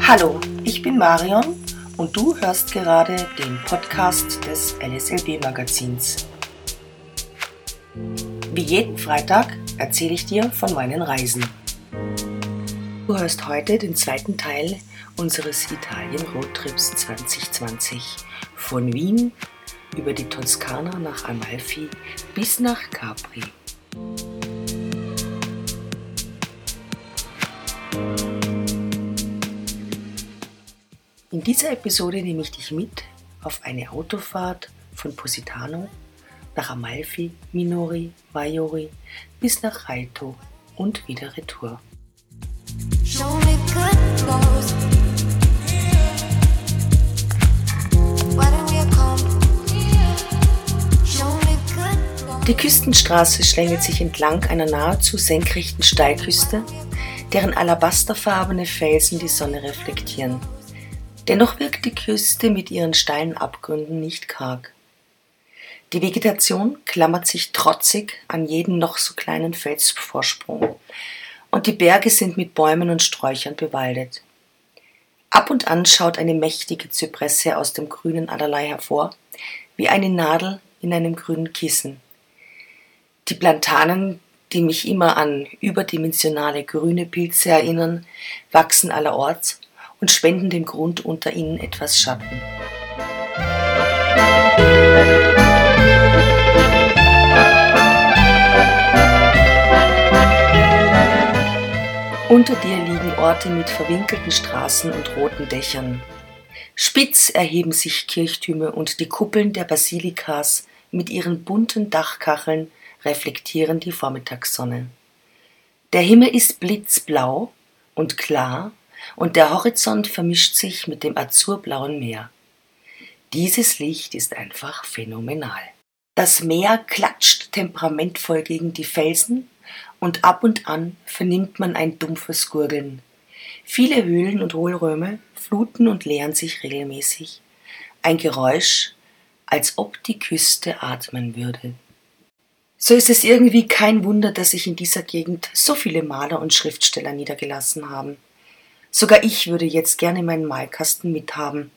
Hallo, ich bin Marion und du hörst gerade den Podcast des LSLB Magazins. Wie jeden Freitag erzähle ich dir von meinen Reisen. Du hörst heute den zweiten Teil unseres Italien-Roadtrips 2020 von Wien über die Toskana nach Amalfi bis nach Capri. In dieser Episode nehme ich dich mit auf eine Autofahrt von Positano nach Amalfi, Minori, Vaiori bis nach Raito und wieder retour. Die Küstenstraße schlängelt sich entlang einer nahezu senkrechten Steilküste, deren alabasterfarbene Felsen die Sonne reflektieren. Dennoch wirkt die Küste mit ihren steilen Abgründen nicht karg. Die Vegetation klammert sich trotzig an jeden noch so kleinen Felsvorsprung und die Berge sind mit Bäumen und Sträuchern bewaldet. Ab und an schaut eine mächtige Zypresse aus dem grünen Allerlei hervor, wie eine Nadel in einem grünen Kissen. Die Plantanen, die mich immer an überdimensionale grüne Pilze erinnern, wachsen allerorts und spenden dem Grund unter ihnen etwas Schatten. Unter dir liegen Orte mit verwinkelten Straßen und roten Dächern. Spitz erheben sich Kirchtürme und die Kuppeln der Basilikas mit ihren bunten Dachkacheln reflektieren die Vormittagssonne. Der Himmel ist blitzblau und klar und der Horizont vermischt sich mit dem azurblauen Meer. Dieses Licht ist einfach phänomenal. Das Meer klatscht temperamentvoll gegen die Felsen und ab und an vernimmt man ein dumpfes Gurgeln. Viele Höhlen und Hohlräume fluten und leeren sich regelmäßig. Ein Geräusch, als ob die Küste atmen würde. So ist es irgendwie kein Wunder, dass sich in dieser Gegend so viele Maler und Schriftsteller niedergelassen haben. Sogar ich würde jetzt gerne meinen Malkasten mithaben.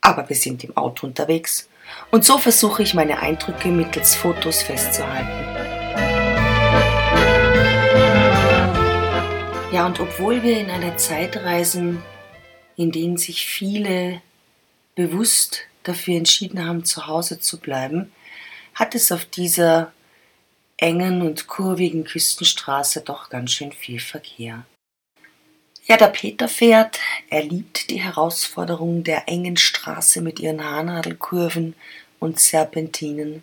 Aber wir sind im Auto unterwegs und so versuche ich meine Eindrücke mittels Fotos festzuhalten. Ja, und obwohl wir in einer Zeit reisen, in denen sich viele bewusst dafür entschieden haben, zu Hause zu bleiben, hat es auf dieser engen und kurvigen Küstenstraße doch ganz schön viel Verkehr. Ja, der Peter fährt. Er liebt die Herausforderung der engen Straße mit ihren Haarnadelkurven und Serpentinen.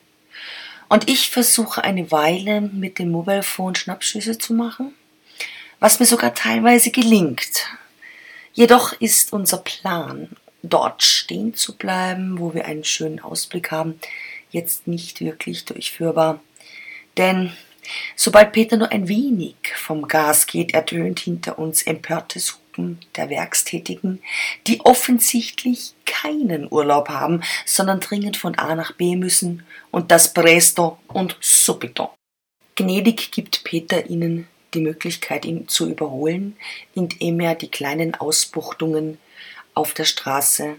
Und ich versuche eine Weile mit dem Mobilephone Schnappschüsse zu machen, was mir sogar teilweise gelingt. Jedoch ist unser Plan, dort stehen zu bleiben, wo wir einen schönen Ausblick haben, jetzt nicht wirklich durchführbar. Denn Sobald Peter nur ein wenig vom Gas geht, ertönt hinter uns empörtes Hupen der Werkstätigen, die offensichtlich keinen Urlaub haben, sondern dringend von A nach B müssen und das presto und subito. Gnädig gibt Peter ihnen die Möglichkeit, ihn zu überholen, indem er die kleinen Ausbuchtungen auf der Straße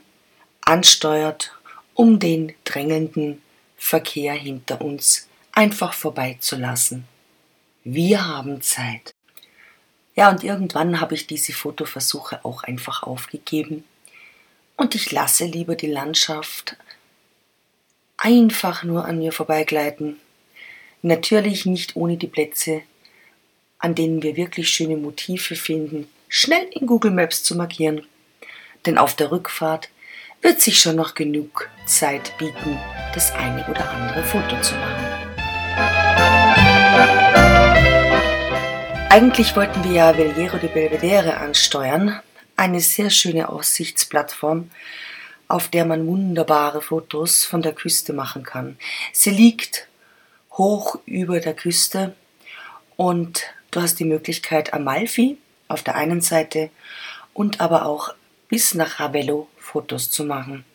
ansteuert, um den drängelnden Verkehr hinter uns einfach vorbeizulassen. Wir haben Zeit. Ja, und irgendwann habe ich diese Fotoversuche auch einfach aufgegeben und ich lasse lieber die Landschaft einfach nur an mir vorbeigleiten. Natürlich nicht ohne die Plätze, an denen wir wirklich schöne Motive finden, schnell in Google Maps zu markieren. Denn auf der Rückfahrt wird sich schon noch genug Zeit bieten, das eine oder andere Foto zu machen. Eigentlich wollten wir ja Veliero de Belvedere ansteuern, eine sehr schöne Aussichtsplattform, auf der man wunderbare Fotos von der Küste machen kann. Sie liegt hoch über der Küste und du hast die Möglichkeit Amalfi auf der einen Seite und aber auch bis nach Ravello Fotos zu machen.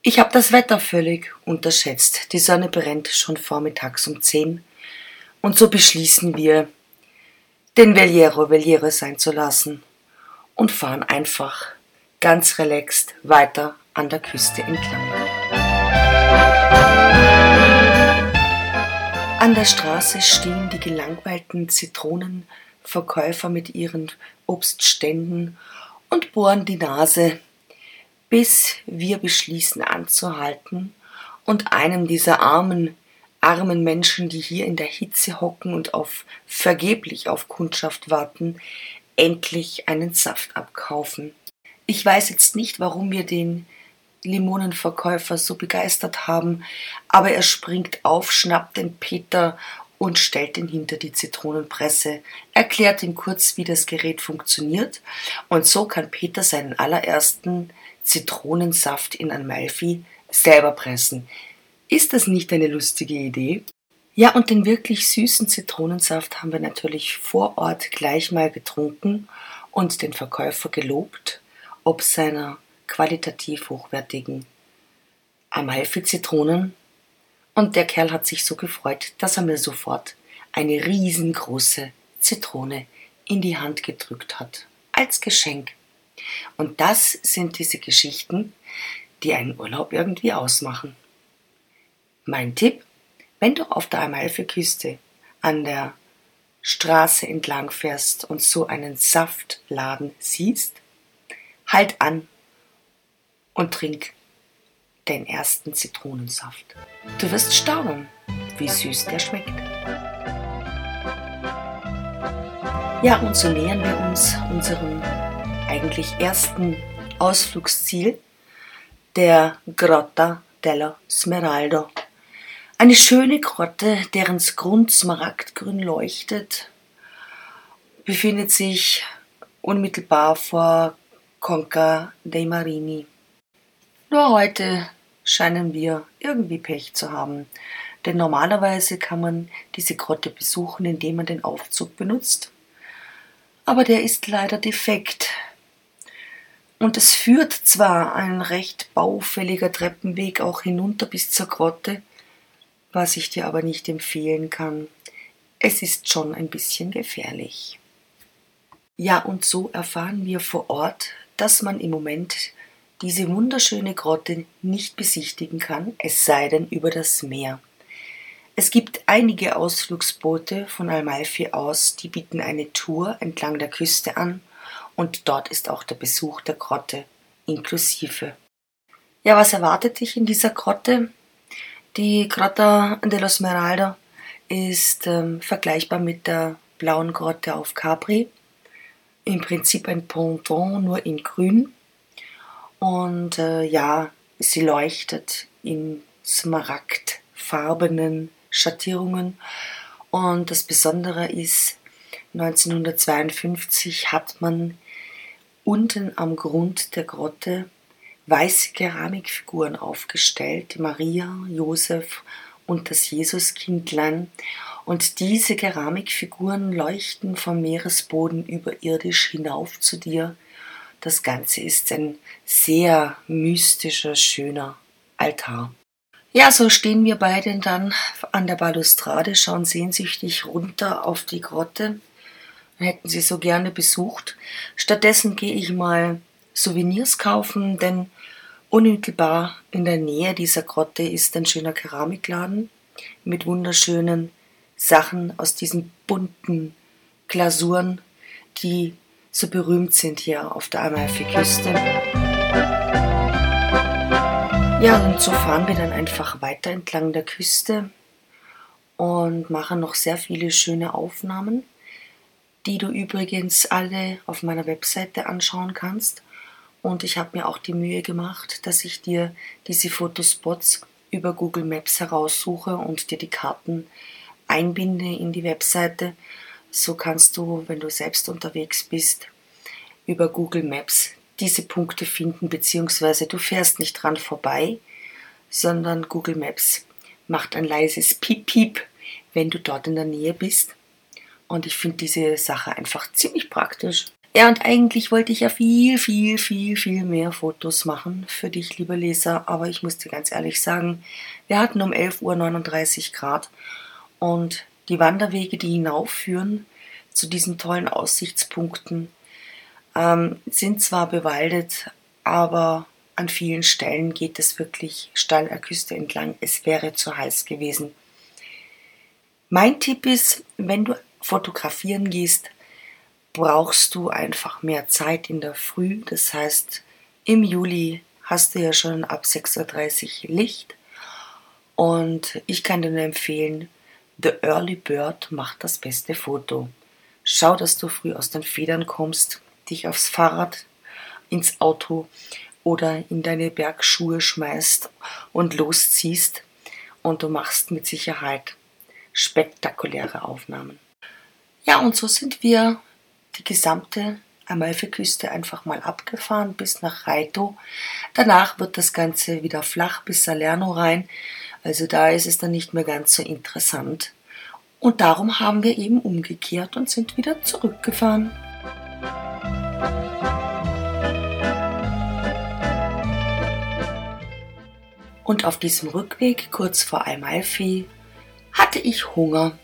Ich habe das Wetter völlig unterschätzt. Die Sonne brennt schon vormittags um 10 und so beschließen wir, den Veliero Veliero sein zu lassen und fahren einfach ganz relaxed weiter an der Küste entlang. An der Straße stehen die gelangweilten Zitronenverkäufer mit ihren Obstständen und bohren die Nase, bis wir beschließen anzuhalten und einem dieser armen, armen Menschen, die hier in der Hitze hocken und auf vergeblich auf Kundschaft warten, endlich einen Saft abkaufen. Ich weiß jetzt nicht, warum wir den Limonenverkäufer so begeistert haben, aber er springt auf, schnappt den Peter und stellt ihn hinter die Zitronenpresse, erklärt ihm kurz, wie das Gerät funktioniert, und so kann Peter seinen allerersten Zitronensaft in Amalfi selber pressen. Ist das nicht eine lustige Idee? Ja, und den wirklich süßen Zitronensaft haben wir natürlich vor Ort gleich mal getrunken und den Verkäufer gelobt, ob seiner qualitativ hochwertigen Amalfi-Zitronen. Und der Kerl hat sich so gefreut, dass er mir sofort eine riesengroße Zitrone in die Hand gedrückt hat. Als Geschenk. Und das sind diese Geschichten, die einen Urlaub irgendwie ausmachen. Mein Tipp, wenn du auf der Amalfi-Küste an der Straße entlang fährst und so einen Saftladen siehst, halt an und trink den ersten Zitronensaft. Du wirst staunen, wie süß der schmeckt. Ja, und so nähern wir uns unserem eigentlich ersten Ausflugsziel, der Grotta della Smeraldo. Eine schöne Grotte, deren Grund smaragdgrün leuchtet, befindet sich unmittelbar vor Conca dei Marini. Nur heute scheinen wir irgendwie Pech zu haben, denn normalerweise kann man diese Grotte besuchen, indem man den Aufzug benutzt. Aber der ist leider defekt. Und es führt zwar ein recht baufälliger Treppenweg auch hinunter bis zur Grotte, was ich dir aber nicht empfehlen kann. Es ist schon ein bisschen gefährlich. Ja, und so erfahren wir vor Ort, dass man im Moment diese wunderschöne Grotte nicht besichtigen kann, es sei denn über das Meer. Es gibt einige Ausflugsboote von Amalfi aus, die bieten eine Tour entlang der Küste an und dort ist auch der Besuch der Grotte inklusive. Ja, was erwartet dich in dieser Grotte? Die Grotta dello Smeralda ist ähm, vergleichbar mit der blauen Grotte auf Capri. Im Prinzip ein Ponton, nur in grün. Und äh, ja, sie leuchtet in smaragdfarbenen Schattierungen. Und das Besondere ist, 1952 hat man unten am Grund der Grotte weiße Keramikfiguren aufgestellt, Maria, Josef und das Jesuskindlein. Und diese Keramikfiguren leuchten vom Meeresboden überirdisch hinauf zu dir das Ganze ist ein sehr mystischer, schöner Altar. Ja, so stehen wir beide dann an der Balustrade, schauen sehnsüchtig runter auf die Grotte. Hätten sie so gerne besucht. Stattdessen gehe ich mal Souvenirs kaufen, denn unmittelbar in der Nähe dieser Grotte ist ein schöner Keramikladen mit wunderschönen Sachen aus diesen bunten Glasuren, die so berühmt sind hier auf der Amalfi-Küste. Ja, und so fahren wir dann einfach weiter entlang der Küste und machen noch sehr viele schöne Aufnahmen, die du übrigens alle auf meiner Webseite anschauen kannst. Und ich habe mir auch die Mühe gemacht, dass ich dir diese Fotospots über Google Maps heraussuche und dir die Karten einbinde in die Webseite, so kannst du, wenn du selbst unterwegs bist, über Google Maps diese Punkte finden, beziehungsweise du fährst nicht dran vorbei, sondern Google Maps macht ein leises Piep-Piep, wenn du dort in der Nähe bist. Und ich finde diese Sache einfach ziemlich praktisch. Ja, und eigentlich wollte ich ja viel, viel, viel, viel mehr Fotos machen für dich, lieber Leser. Aber ich muss dir ganz ehrlich sagen, wir hatten um 11 Uhr 39 Grad und die Wanderwege, die hinaufführen zu diesen tollen Aussichtspunkten, ähm, sind zwar bewaldet, aber an vielen Stellen geht es wirklich steil der Küste entlang. Es wäre zu heiß gewesen. Mein Tipp ist, wenn du fotografieren gehst, brauchst du einfach mehr Zeit in der Früh. Das heißt, im Juli hast du ja schon ab 6.30 Uhr Licht. Und ich kann dir nur empfehlen, The Early Bird macht das beste Foto. Schau, dass du früh aus den Federn kommst, dich aufs Fahrrad, ins Auto oder in deine Bergschuhe schmeißt und losziehst und du machst mit Sicherheit spektakuläre Aufnahmen. Ja, und so sind wir die gesamte Amalfiküste einfach mal abgefahren bis nach Raito. Danach wird das Ganze wieder flach bis Salerno rein. Also da ist es dann nicht mehr ganz so interessant. Und darum haben wir eben umgekehrt und sind wieder zurückgefahren. Und auf diesem Rückweg, kurz vor Amalfi, hatte ich Hunger.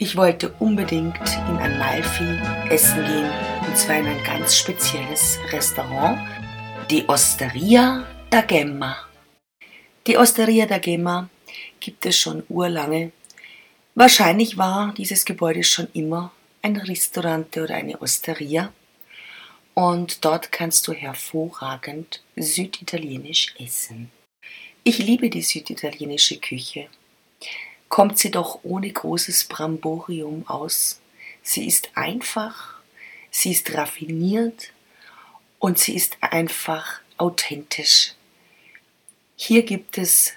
Ich wollte unbedingt in Amalfi essen gehen, und zwar in ein ganz spezielles Restaurant, die Osteria da Gemma. Die Osteria da Gemma gibt es schon urlange. Wahrscheinlich war dieses Gebäude schon immer ein Restaurant oder eine Osteria. Und dort kannst du hervorragend süditalienisch essen. Ich liebe die süditalienische Küche kommt sie doch ohne großes Bramborium aus. Sie ist einfach, sie ist raffiniert und sie ist einfach authentisch. Hier gibt es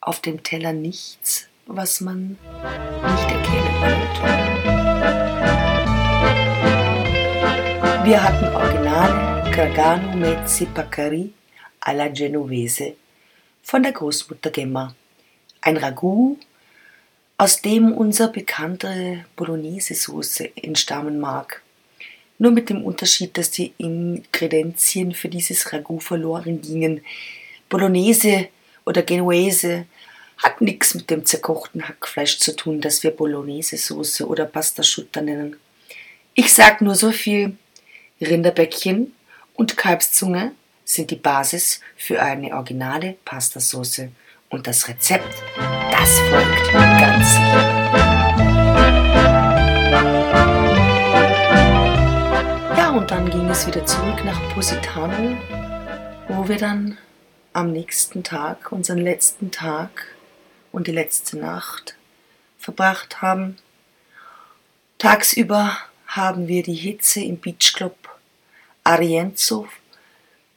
auf dem Teller nichts, was man nicht erkennen könnte. Wir hatten originale Gargano Mezzi Pacari alla Genovese von der Großmutter Gemma ein Ragout, aus dem unser bekannte Bolognese-Soße entstammen mag. Nur mit dem Unterschied, dass die Ingredienzien für dieses Ragout verloren gingen. Bolognese oder Genuese hat nichts mit dem zerkochten Hackfleisch zu tun, das wir Bolognese-Soße oder Pastaschutter nennen. Ich sag nur so viel: Rinderbäckchen und Kalbszunge sind die Basis für eine originale Pastasauce. Und das Rezept, das folgt ganz sicher. Ja, und dann ging es wieder zurück nach Positano, wo wir dann am nächsten Tag, unseren letzten Tag und die letzte Nacht verbracht haben. Tagsüber haben wir die Hitze im Beachclub Arienzo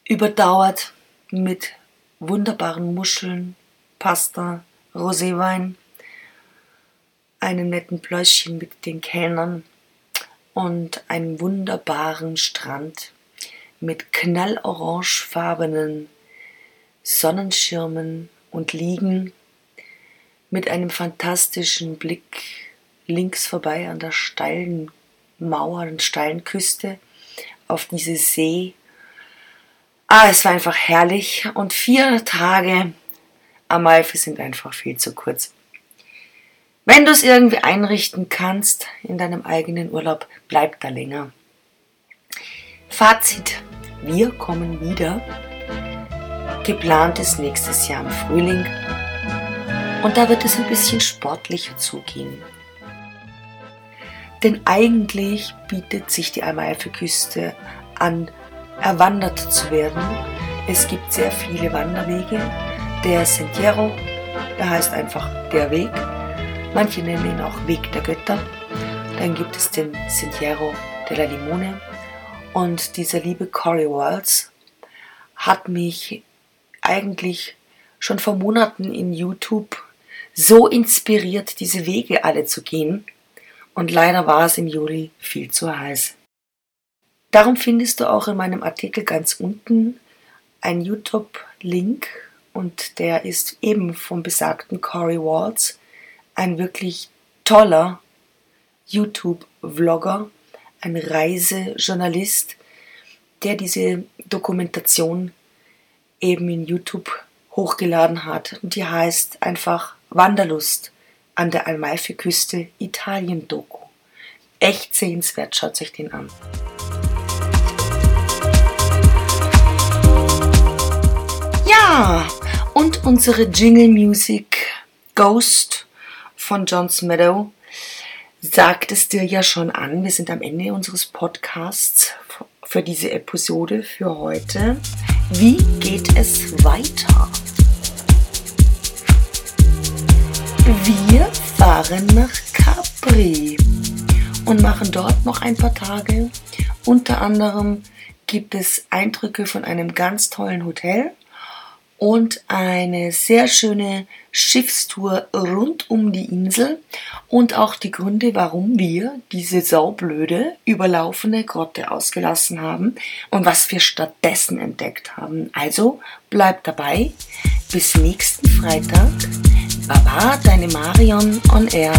überdauert mit wunderbaren Muscheln, Pasta, Roséwein, einem netten Pläuschen mit den Kellnern und einem wunderbaren Strand mit knallorangefarbenen Sonnenschirmen und Liegen mit einem fantastischen Blick links vorbei an der steilen Mauer und steilen Küste auf diese See. Ah, es war einfach herrlich und vier Tage Amalfi sind einfach viel zu kurz. Wenn du es irgendwie einrichten kannst in deinem eigenen Urlaub, bleib da länger. Fazit. Wir kommen wieder. Geplant ist nächstes Jahr im Frühling. Und da wird es ein bisschen sportlicher zugehen. Denn eigentlich bietet sich die Amalfi-Küste an, erwandert zu werden. Es gibt sehr viele Wanderwege, der Sentiero, der heißt einfach der Weg. Manche nennen ihn auch Weg der Götter. Dann gibt es den Sentiero de la Limone. Und dieser liebe Corey Walls hat mich eigentlich schon vor Monaten in YouTube so inspiriert, diese Wege alle zu gehen. Und leider war es im Juli viel zu heiß. Darum findest du auch in meinem Artikel ganz unten einen YouTube-Link und der ist eben vom besagten Corey Waltz, ein wirklich toller YouTube-Vlogger, ein Reisejournalist, der diese Dokumentation eben in YouTube hochgeladen hat. Und die heißt einfach Wanderlust an der Almaife-Küste Italien-Doku. Echt sehenswert, schaut euch den an. Ja, unsere Jingle Music Ghost von John Meadow sagt es dir ja schon an. Wir sind am Ende unseres Podcasts für diese Episode für heute. Wie geht es weiter? Wir fahren nach Capri und machen dort noch ein paar Tage. Unter anderem gibt es Eindrücke von einem ganz tollen Hotel und eine sehr schöne Schiffstour rund um die Insel und auch die Gründe, warum wir diese saublöde, überlaufene Grotte ausgelassen haben und was wir stattdessen entdeckt haben. Also bleibt dabei. Bis nächsten Freitag. Baba, deine Marion on Air.